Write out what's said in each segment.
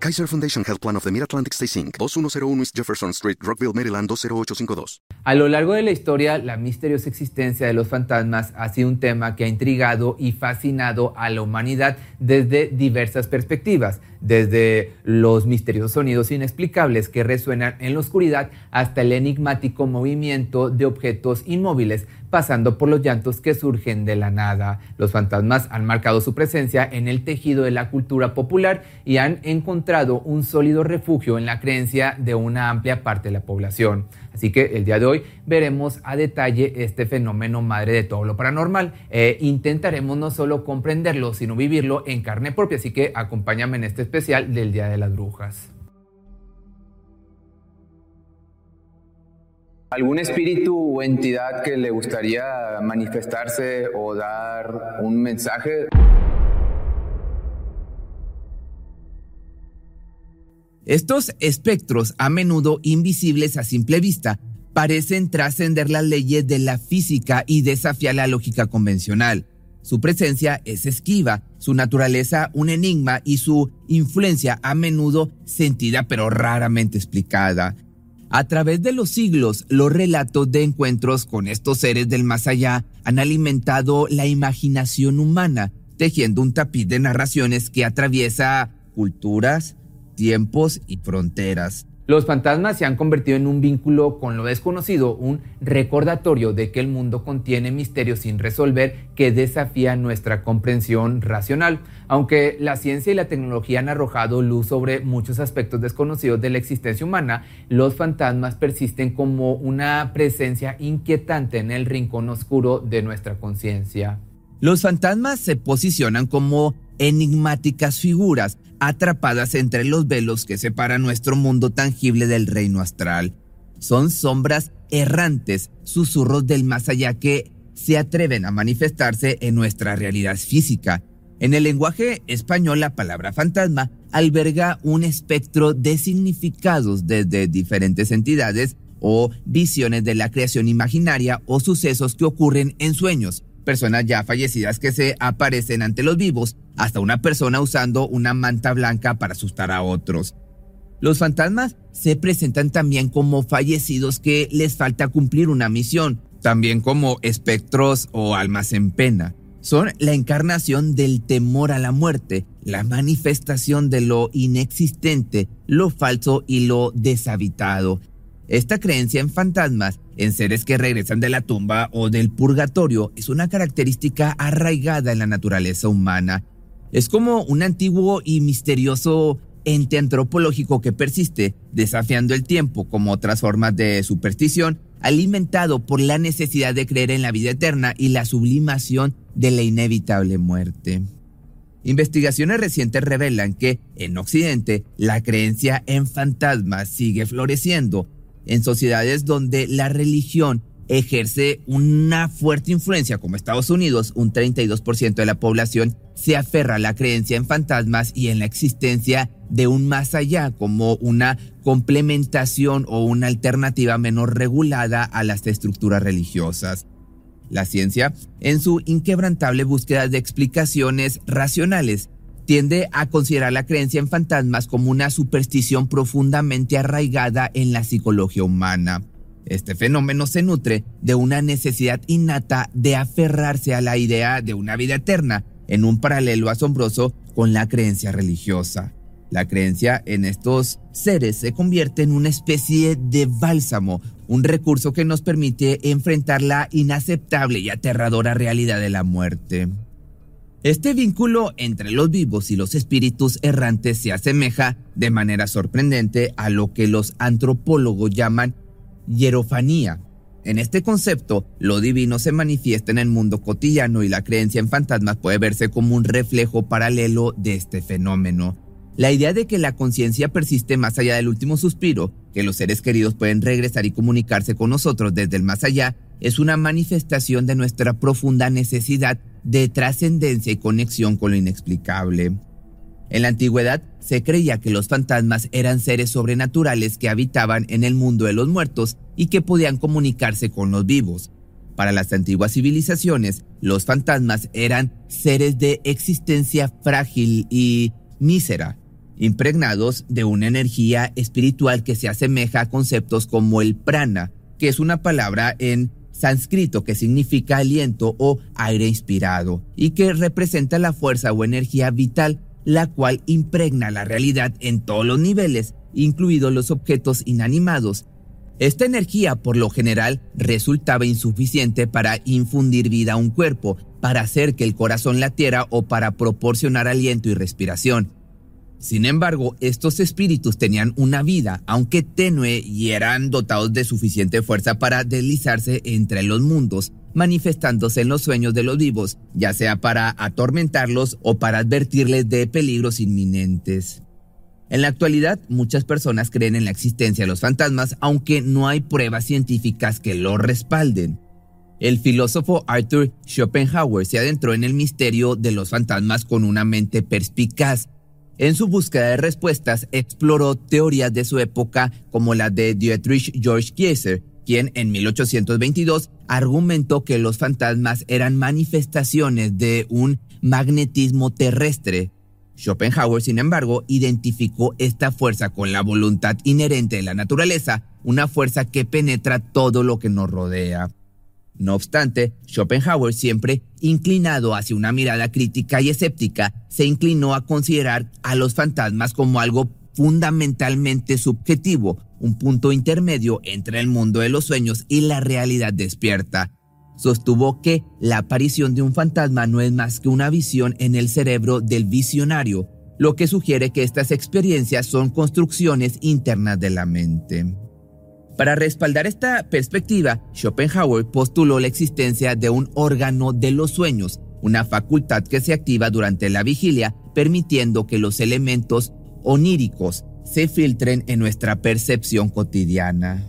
Kaiser Foundation Health Plan of the Mid-Atlantic Stay Inc., 2101 East Jefferson Street, Rockville, Maryland 20852. A lo largo de la historia, la misteriosa existencia de los fantasmas ha sido un tema que ha intrigado y fascinado a la humanidad desde diversas perspectivas, desde los misteriosos sonidos inexplicables que resuenan en la oscuridad hasta el enigmático movimiento de objetos inmóviles pasando por los llantos que surgen de la nada. Los fantasmas han marcado su presencia en el tejido de la cultura popular y han encontrado un sólido refugio en la creencia de una amplia parte de la población. Así que el día de hoy veremos a detalle este fenómeno madre de todo lo paranormal e intentaremos no solo comprenderlo, sino vivirlo en carne propia. Así que acompáñame en este especial del Día de las Brujas. ¿Algún espíritu o entidad que le gustaría manifestarse o dar un mensaje? Estos espectros, a menudo invisibles a simple vista, parecen trascender las leyes de la física y desafiar la lógica convencional. Su presencia es esquiva, su naturaleza un enigma y su influencia a menudo sentida pero raramente explicada. A través de los siglos, los relatos de encuentros con estos seres del más allá han alimentado la imaginación humana, tejiendo un tapiz de narraciones que atraviesa culturas, tiempos y fronteras. Los fantasmas se han convertido en un vínculo con lo desconocido, un recordatorio de que el mundo contiene misterios sin resolver que desafían nuestra comprensión racional. Aunque la ciencia y la tecnología han arrojado luz sobre muchos aspectos desconocidos de la existencia humana, los fantasmas persisten como una presencia inquietante en el rincón oscuro de nuestra conciencia. Los fantasmas se posicionan como enigmáticas figuras atrapadas entre los velos que separan nuestro mundo tangible del reino astral. Son sombras errantes, susurros del más allá que se atreven a manifestarse en nuestra realidad física. En el lenguaje español la palabra fantasma alberga un espectro de significados desde diferentes entidades o visiones de la creación imaginaria o sucesos que ocurren en sueños, personas ya fallecidas que se aparecen ante los vivos, hasta una persona usando una manta blanca para asustar a otros. Los fantasmas se presentan también como fallecidos que les falta cumplir una misión, también como espectros o almas en pena. Son la encarnación del temor a la muerte, la manifestación de lo inexistente, lo falso y lo deshabitado. Esta creencia en fantasmas en seres que regresan de la tumba o del purgatorio es una característica arraigada en la naturaleza humana. Es como un antiguo y misterioso ente antropológico que persiste, desafiando el tiempo como otras formas de superstición, alimentado por la necesidad de creer en la vida eterna y la sublimación de la inevitable muerte. Investigaciones recientes revelan que, en Occidente, la creencia en fantasmas sigue floreciendo, en sociedades donde la religión ejerce una fuerte influencia, como Estados Unidos, un 32% de la población se aferra a la creencia en fantasmas y en la existencia de un más allá como una complementación o una alternativa menos regulada a las estructuras religiosas. La ciencia, en su inquebrantable búsqueda de explicaciones racionales, tiende a considerar la creencia en fantasmas como una superstición profundamente arraigada en la psicología humana. Este fenómeno se nutre de una necesidad innata de aferrarse a la idea de una vida eterna, en un paralelo asombroso con la creencia religiosa. La creencia en estos seres se convierte en una especie de bálsamo, un recurso que nos permite enfrentar la inaceptable y aterradora realidad de la muerte. Este vínculo entre los vivos y los espíritus errantes se asemeja de manera sorprendente a lo que los antropólogos llaman hierofanía. En este concepto, lo divino se manifiesta en el mundo cotidiano y la creencia en fantasmas puede verse como un reflejo paralelo de este fenómeno. La idea de que la conciencia persiste más allá del último suspiro, que los seres queridos pueden regresar y comunicarse con nosotros desde el más allá, es una manifestación de nuestra profunda necesidad de trascendencia y conexión con lo inexplicable. En la antigüedad se creía que los fantasmas eran seres sobrenaturales que habitaban en el mundo de los muertos y que podían comunicarse con los vivos. Para las antiguas civilizaciones, los fantasmas eran seres de existencia frágil y mísera, impregnados de una energía espiritual que se asemeja a conceptos como el prana, que es una palabra en sánscrito que significa aliento o aire inspirado y que representa la fuerza o energía vital la cual impregna la realidad en todos los niveles, incluidos los objetos inanimados. Esta energía, por lo general, resultaba insuficiente para infundir vida a un cuerpo, para hacer que el corazón latiera o para proporcionar aliento y respiración. Sin embargo, estos espíritus tenían una vida, aunque tenue, y eran dotados de suficiente fuerza para deslizarse entre los mundos, manifestándose en los sueños de los vivos, ya sea para atormentarlos o para advertirles de peligros inminentes. En la actualidad, muchas personas creen en la existencia de los fantasmas, aunque no hay pruebas científicas que lo respalden. El filósofo Arthur Schopenhauer se adentró en el misterio de los fantasmas con una mente perspicaz en su búsqueda de respuestas, exploró teorías de su época como la de Dietrich George Kieser, quien en 1822 argumentó que los fantasmas eran manifestaciones de un magnetismo terrestre. Schopenhauer, sin embargo, identificó esta fuerza con la voluntad inherente de la naturaleza, una fuerza que penetra todo lo que nos rodea. No obstante, Schopenhauer, siempre inclinado hacia una mirada crítica y escéptica, se inclinó a considerar a los fantasmas como algo fundamentalmente subjetivo, un punto intermedio entre el mundo de los sueños y la realidad despierta. Sostuvo que la aparición de un fantasma no es más que una visión en el cerebro del visionario, lo que sugiere que estas experiencias son construcciones internas de la mente. Para respaldar esta perspectiva, Schopenhauer postuló la existencia de un órgano de los sueños, una facultad que se activa durante la vigilia, permitiendo que los elementos oníricos se filtren en nuestra percepción cotidiana.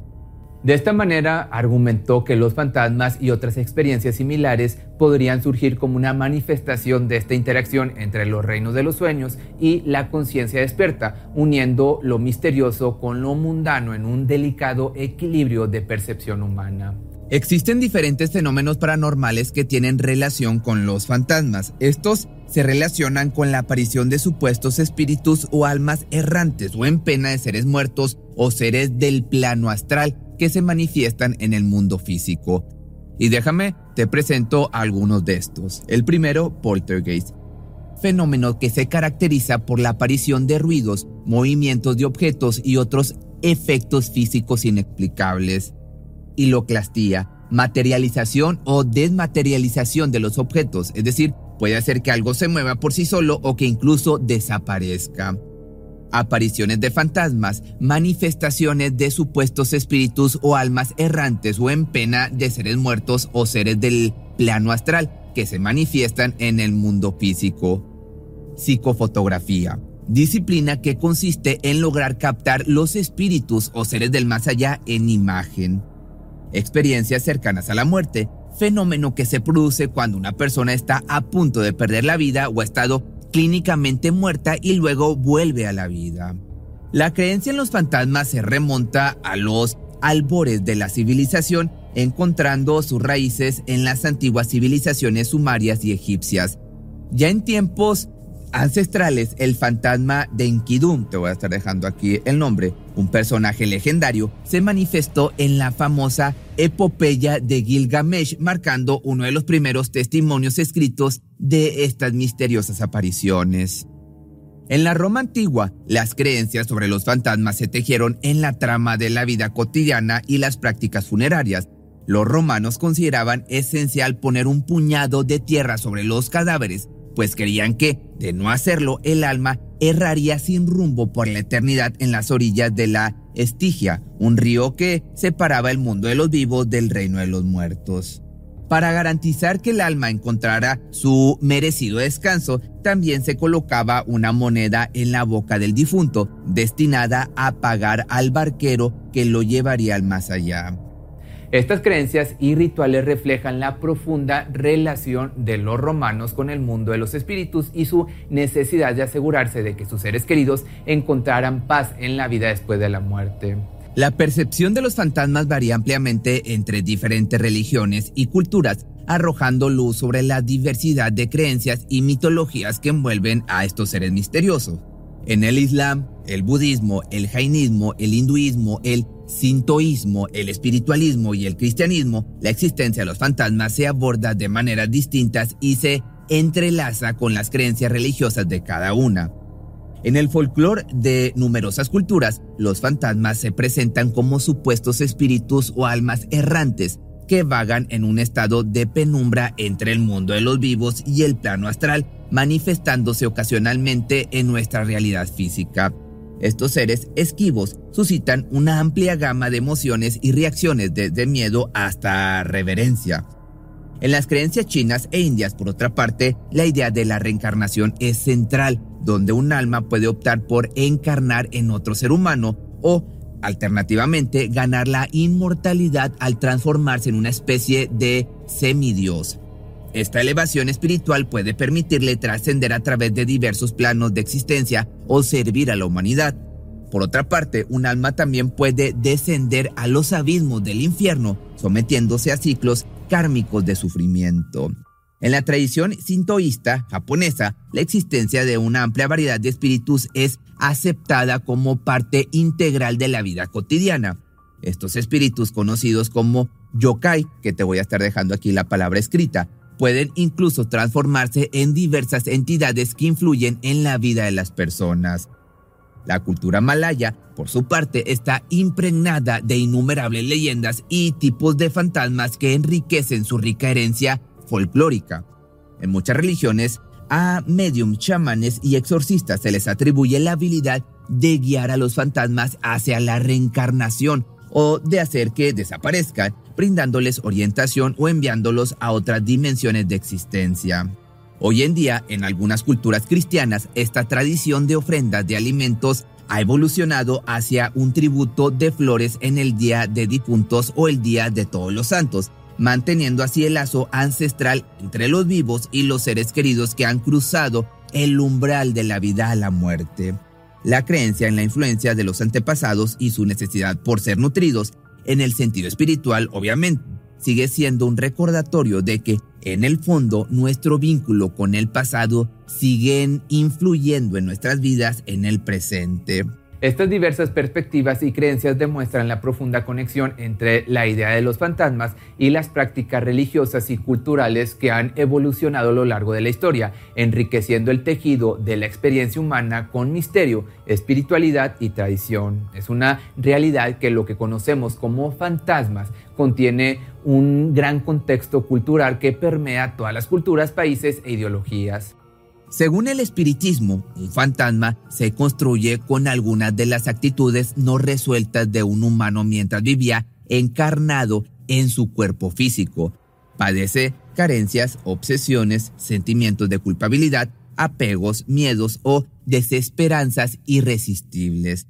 De esta manera, argumentó que los fantasmas y otras experiencias similares podrían surgir como una manifestación de esta interacción entre los reinos de los sueños y la conciencia despierta, uniendo lo misterioso con lo mundano en un delicado equilibrio de percepción humana. Existen diferentes fenómenos paranormales que tienen relación con los fantasmas. Estos se relacionan con la aparición de supuestos espíritus o almas errantes o en pena de seres muertos o seres del plano astral que se manifiestan en el mundo físico. Y déjame, te presento algunos de estos. El primero, poltergeist, fenómeno que se caracteriza por la aparición de ruidos, movimientos de objetos y otros efectos físicos inexplicables. Hiloclastía, materialización o desmaterialización de los objetos, es decir, puede hacer que algo se mueva por sí solo o que incluso desaparezca apariciones de fantasmas, manifestaciones de supuestos espíritus o almas errantes o en pena de seres muertos o seres del plano astral que se manifiestan en el mundo físico. Psicofotografía. Disciplina que consiste en lograr captar los espíritus o seres del más allá en imagen. Experiencias cercanas a la muerte. Fenómeno que se produce cuando una persona está a punto de perder la vida o ha estado clínicamente muerta y luego vuelve a la vida. La creencia en los fantasmas se remonta a los albores de la civilización, encontrando sus raíces en las antiguas civilizaciones sumarias y egipcias. Ya en tiempos ancestrales, el fantasma de Enkidu, te voy a estar dejando aquí el nombre, un personaje legendario, se manifestó en la famosa epopeya de Gilgamesh, marcando uno de los primeros testimonios escritos de estas misteriosas apariciones. En la Roma antigua, las creencias sobre los fantasmas se tejieron en la trama de la vida cotidiana y las prácticas funerarias. Los romanos consideraban esencial poner un puñado de tierra sobre los cadáveres pues creían que, de no hacerlo, el alma erraría sin rumbo por la eternidad en las orillas de la Estigia, un río que separaba el mundo de los vivos del reino de los muertos. Para garantizar que el alma encontrara su merecido descanso, también se colocaba una moneda en la boca del difunto, destinada a pagar al barquero que lo llevaría al más allá. Estas creencias y rituales reflejan la profunda relación de los romanos con el mundo de los espíritus y su necesidad de asegurarse de que sus seres queridos encontraran paz en la vida después de la muerte. La percepción de los fantasmas varía ampliamente entre diferentes religiones y culturas, arrojando luz sobre la diversidad de creencias y mitologías que envuelven a estos seres misteriosos. En el Islam, el budismo, el jainismo, el hinduismo, el sintoísmo, el espiritualismo y el cristianismo, la existencia de los fantasmas se aborda de maneras distintas y se entrelaza con las creencias religiosas de cada una. En el folclore de numerosas culturas, los fantasmas se presentan como supuestos espíritus o almas errantes que vagan en un estado de penumbra entre el mundo de los vivos y el plano astral, manifestándose ocasionalmente en nuestra realidad física. Estos seres esquivos suscitan una amplia gama de emociones y reacciones desde miedo hasta reverencia. En las creencias chinas e indias, por otra parte, la idea de la reencarnación es central, donde un alma puede optar por encarnar en otro ser humano o, alternativamente, ganar la inmortalidad al transformarse en una especie de semidios. Esta elevación espiritual puede permitirle trascender a través de diversos planos de existencia o servir a la humanidad. Por otra parte, un alma también puede descender a los abismos del infierno, sometiéndose a ciclos kármicos de sufrimiento. En la tradición sintoísta japonesa, la existencia de una amplia variedad de espíritus es aceptada como parte integral de la vida cotidiana. Estos espíritus conocidos como yokai, que te voy a estar dejando aquí la palabra escrita, pueden incluso transformarse en diversas entidades que influyen en la vida de las personas. La cultura malaya, por su parte, está impregnada de innumerables leyendas y tipos de fantasmas que enriquecen su rica herencia folclórica. En muchas religiones, a medium, chamanes y exorcistas se les atribuye la habilidad de guiar a los fantasmas hacia la reencarnación o de hacer que desaparezcan, brindándoles orientación o enviándolos a otras dimensiones de existencia. Hoy en día, en algunas culturas cristianas, esta tradición de ofrendas de alimentos ha evolucionado hacia un tributo de flores en el Día de Difuntos o el Día de Todos los Santos, manteniendo así el lazo ancestral entre los vivos y los seres queridos que han cruzado el umbral de la vida a la muerte. La creencia en la influencia de los antepasados y su necesidad por ser nutridos, en el sentido espiritual obviamente, sigue siendo un recordatorio de que en el fondo nuestro vínculo con el pasado siguen influyendo en nuestras vidas en el presente. Estas diversas perspectivas y creencias demuestran la profunda conexión entre la idea de los fantasmas y las prácticas religiosas y culturales que han evolucionado a lo largo de la historia, enriqueciendo el tejido de la experiencia humana con misterio, espiritualidad y tradición. Es una realidad que lo que conocemos como fantasmas contiene un gran contexto cultural que permea todas las culturas, países e ideologías. Según el espiritismo, un fantasma se construye con algunas de las actitudes no resueltas de un humano mientras vivía encarnado en su cuerpo físico. Padece carencias, obsesiones, sentimientos de culpabilidad, apegos, miedos o desesperanzas irresistibles.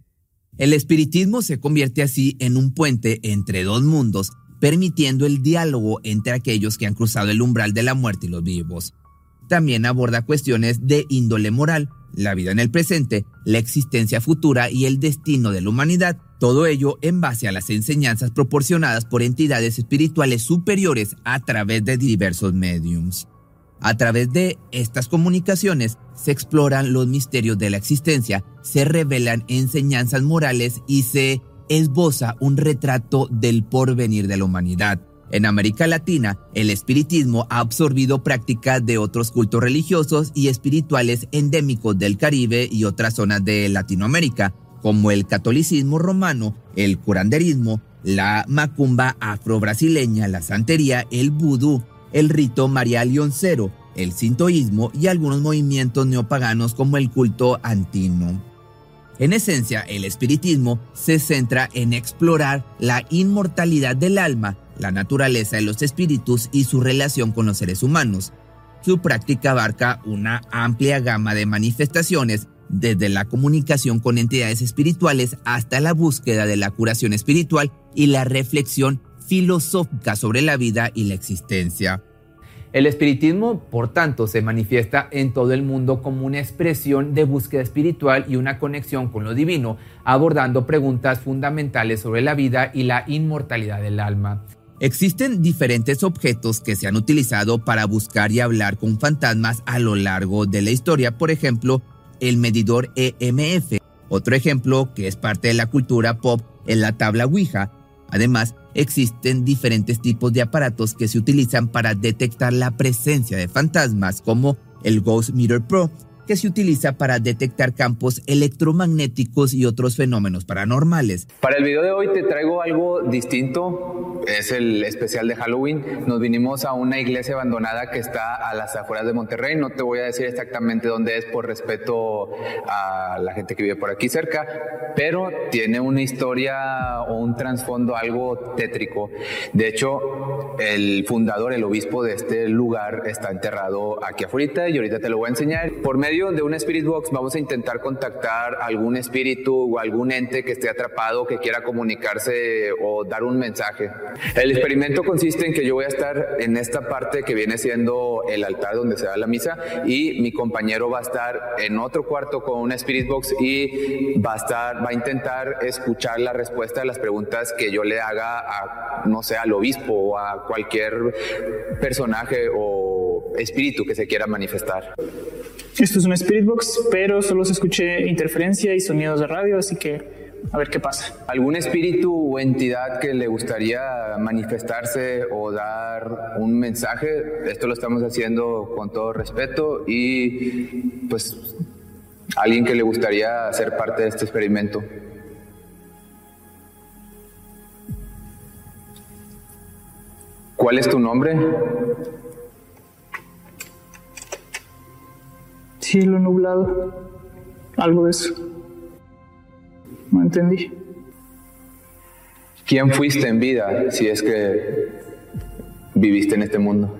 El espiritismo se convierte así en un puente entre dos mundos, permitiendo el diálogo entre aquellos que han cruzado el umbral de la muerte y los vivos. También aborda cuestiones de índole moral, la vida en el presente, la existencia futura y el destino de la humanidad, todo ello en base a las enseñanzas proporcionadas por entidades espirituales superiores a través de diversos mediums. A través de estas comunicaciones se exploran los misterios de la existencia, se revelan enseñanzas morales y se esboza un retrato del porvenir de la humanidad. En América Latina, el espiritismo ha absorbido prácticas de otros cultos religiosos y espirituales endémicos del Caribe y otras zonas de Latinoamérica, como el catolicismo romano, el curanderismo, la macumba afro-brasileña, la santería, el vudú, el rito María Leoncero, el sintoísmo y algunos movimientos neopaganos como el culto antino. En esencia, el espiritismo se centra en explorar la inmortalidad del alma la naturaleza de los espíritus y su relación con los seres humanos. Su práctica abarca una amplia gama de manifestaciones, desde la comunicación con entidades espirituales hasta la búsqueda de la curación espiritual y la reflexión filosófica sobre la vida y la existencia. El espiritismo, por tanto, se manifiesta en todo el mundo como una expresión de búsqueda espiritual y una conexión con lo divino, abordando preguntas fundamentales sobre la vida y la inmortalidad del alma. Existen diferentes objetos que se han utilizado para buscar y hablar con fantasmas a lo largo de la historia, por ejemplo, el medidor EMF. Otro ejemplo que es parte de la cultura pop es la tabla Ouija. Además, existen diferentes tipos de aparatos que se utilizan para detectar la presencia de fantasmas, como el Ghost Meter Pro, que se utiliza para detectar campos electromagnéticos y otros fenómenos paranormales. Para el video de hoy te traigo algo distinto, es el especial de Halloween. Nos vinimos a una iglesia abandonada que está a las afueras de Monterrey, no te voy a decir exactamente dónde es por respeto a la gente que vive por aquí cerca, pero tiene una historia o un trasfondo algo tétrico. De hecho, el fundador, el obispo de este lugar está enterrado aquí afuera y ahorita te lo voy a enseñar. Por medio de una Spirit Box vamos a intentar contactar algún espíritu o algún ente que esté atrapado, que quiera comunicarse o dar un mensaje. El experimento consiste en que yo voy a estar en esta parte que viene siendo el altar donde se da la misa y mi compañero va a estar en otro cuarto con una Spirit Box y va a estar, va a intentar escuchar la respuesta de las preguntas que yo le haga a, no sé, al obispo o a cualquier personaje o espíritu que se quiera manifestar. Esto es una Spirit Box, pero solo se escuche interferencia y sonidos de radio, así que a ver qué pasa. ¿Algún espíritu o entidad que le gustaría manifestarse o dar un mensaje? Esto lo estamos haciendo con todo respeto y pues alguien que le gustaría ser parte de este experimento. ¿Cuál es tu nombre? cielo nublado, algo de eso. No entendí. ¿Quién fuiste en vida si es que viviste en este mundo?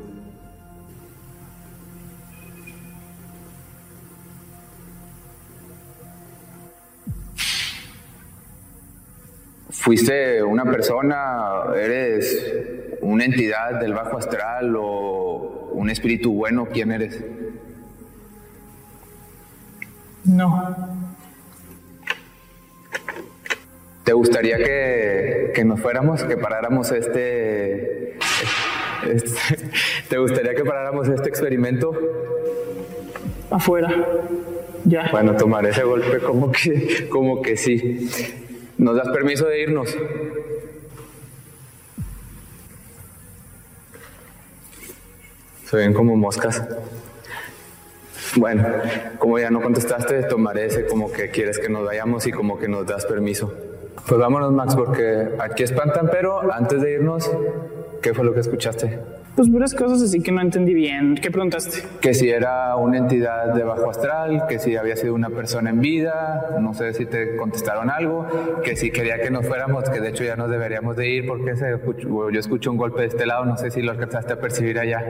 ¿Fuiste una persona, eres una entidad del bajo astral o un espíritu bueno? ¿Quién eres? No. ¿Te gustaría que, que nos fuéramos, que paráramos este, este, ¿Te gustaría que paráramos este experimento? Afuera. Ya. Bueno, tomar ese golpe como que, como que sí. ¿Nos das permiso de irnos? Se ven como moscas. Bueno, como ya no contestaste, tomaré ese como que quieres que nos vayamos y como que nos das permiso. Pues vámonos, Max, porque aquí espantan, pero antes de irnos, ¿qué fue lo que escuchaste? Pues puras cosas así que no entendí bien. ¿Qué preguntaste? Que si era una entidad de bajo astral, que si había sido una persona en vida, no sé si te contestaron algo, que si quería que nos fuéramos, que de hecho ya nos deberíamos de ir porque se yo escucho un golpe de este lado, no sé si lo alcanzaste a percibir allá.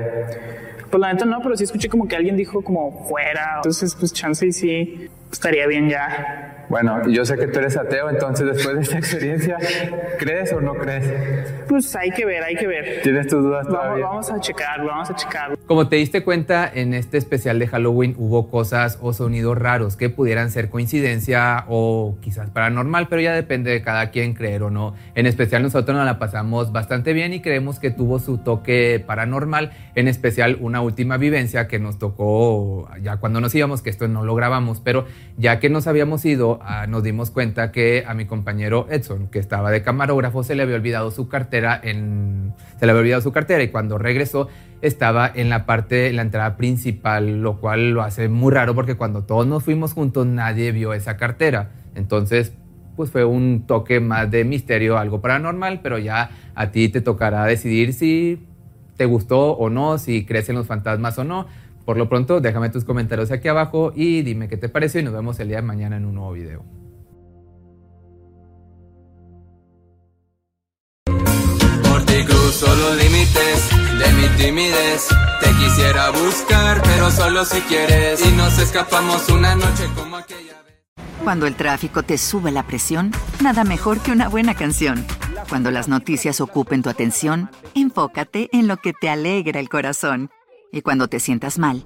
Pues la neta no, pero sí escuché como que alguien dijo como fuera, entonces pues chance y sí estaría bien ya. Bueno, yo sé que tú eres ateo, entonces después de esta experiencia, ¿crees o no crees? Pues hay que ver, hay que ver. ¿Tienes tus dudas todavía? Vamos, a checarlo, vamos a checarlo. Como te diste cuenta, en este especial de Halloween hubo cosas o sonidos raros que pudieran ser coincidencia o quizás paranormal, pero ya depende de cada quien creer o no. En especial nosotros nos la pasamos bastante bien y creemos que tuvo su toque paranormal, en especial una última vivencia que nos tocó ya cuando nos íbamos, que esto no lo grabamos, pero ya que nos habíamos ido Ah, nos dimos cuenta que a mi compañero Edson, que estaba de camarógrafo, se le había olvidado su cartera en, se le había olvidado su cartera y cuando regresó estaba en la parte, la entrada principal, lo cual lo hace muy raro porque cuando todos nos fuimos juntos nadie vio esa cartera. Entonces, pues fue un toque más de misterio, algo paranormal, pero ya a ti te tocará decidir si te gustó o no, si crees en los fantasmas o no. Por lo pronto, déjame tus comentarios aquí abajo y dime qué te pareció y nos vemos el día de mañana en un nuevo video. Cruzo Solo límites de mi timidez. Te quisiera buscar, pero solo si quieres. Y nos escapamos una noche como aquella vez. Cuando el tráfico te sube la presión, nada mejor que una buena canción. Cuando las noticias ocupen tu atención, enfócate en lo que te alegra el corazón. Y cuando te sientas mal,